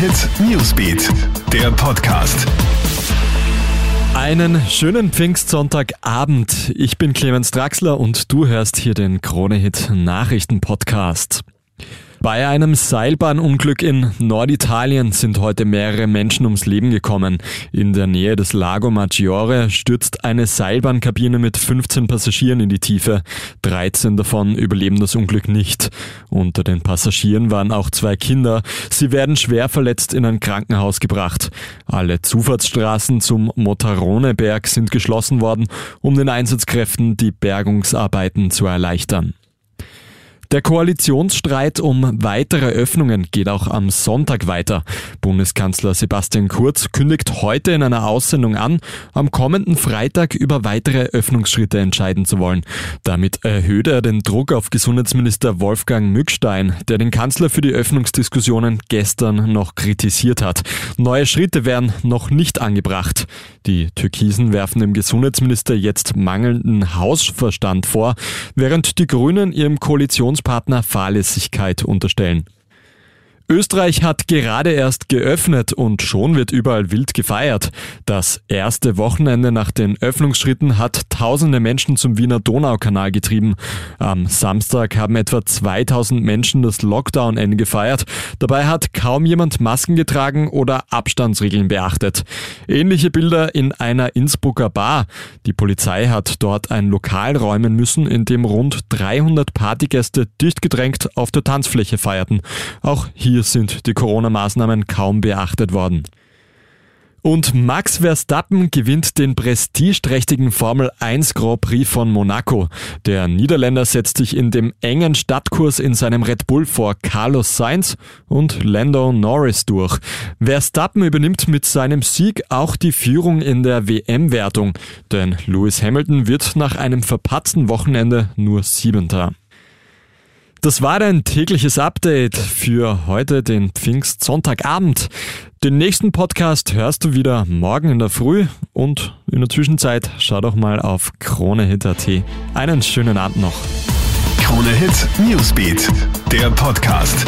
Hit Newsbeat, der Podcast. Einen schönen Pfingstsonntagabend. Ich bin Clemens Draxler und du hörst hier den Krone Hit Nachrichten Podcast. Bei einem Seilbahnunglück in Norditalien sind heute mehrere Menschen ums Leben gekommen. In der Nähe des Lago Maggiore stürzt eine Seilbahnkabine mit 15 Passagieren in die Tiefe. 13 davon überleben das Unglück nicht. Unter den Passagieren waren auch zwei Kinder. Sie werden schwer verletzt in ein Krankenhaus gebracht. Alle Zufahrtsstraßen zum Motaroneberg sind geschlossen worden, um den Einsatzkräften die Bergungsarbeiten zu erleichtern. Der Koalitionsstreit um weitere Öffnungen geht auch am Sonntag weiter. Bundeskanzler Sebastian Kurz kündigt heute in einer Aussendung an, am kommenden Freitag über weitere Öffnungsschritte entscheiden zu wollen. Damit erhöht er den Druck auf Gesundheitsminister Wolfgang Mückstein, der den Kanzler für die Öffnungsdiskussionen gestern noch kritisiert hat. Neue Schritte werden noch nicht angebracht. Die Türkisen werfen dem Gesundheitsminister jetzt mangelnden Hausverstand vor, während die Grünen ihrem Koalitions Koalitionspartner Fahrlässigkeit unterstellen. Österreich hat gerade erst geöffnet und schon wird überall wild gefeiert. Das erste Wochenende nach den Öffnungsschritten hat tausende Menschen zum Wiener Donaukanal getrieben. Am Samstag haben etwa 2000 Menschen das Lockdown-Ende gefeiert. Dabei hat kaum jemand Masken getragen oder Abstandsregeln beachtet. Ähnliche Bilder in einer Innsbrucker Bar. Die Polizei hat dort ein Lokal räumen müssen, in dem rund 300 Partygäste dicht gedrängt auf der Tanzfläche feierten. Auch hier hier sind die Corona-Maßnahmen kaum beachtet worden. Und Max Verstappen gewinnt den prestigeträchtigen Formel 1 Grand Prix von Monaco. Der Niederländer setzt sich in dem engen Stadtkurs in seinem Red Bull vor Carlos Sainz und Lando Norris durch. Verstappen übernimmt mit seinem Sieg auch die Führung in der WM-Wertung, denn Lewis Hamilton wird nach einem verpatzten Wochenende nur Siebenter. Das war dein tägliches Update für heute, den Pfingstsonntagabend. Den nächsten Podcast hörst du wieder morgen in der Früh und in der Zwischenzeit schau doch mal auf KroneHit.at. Einen schönen Abend noch. KroneHit Newsbeat, der Podcast.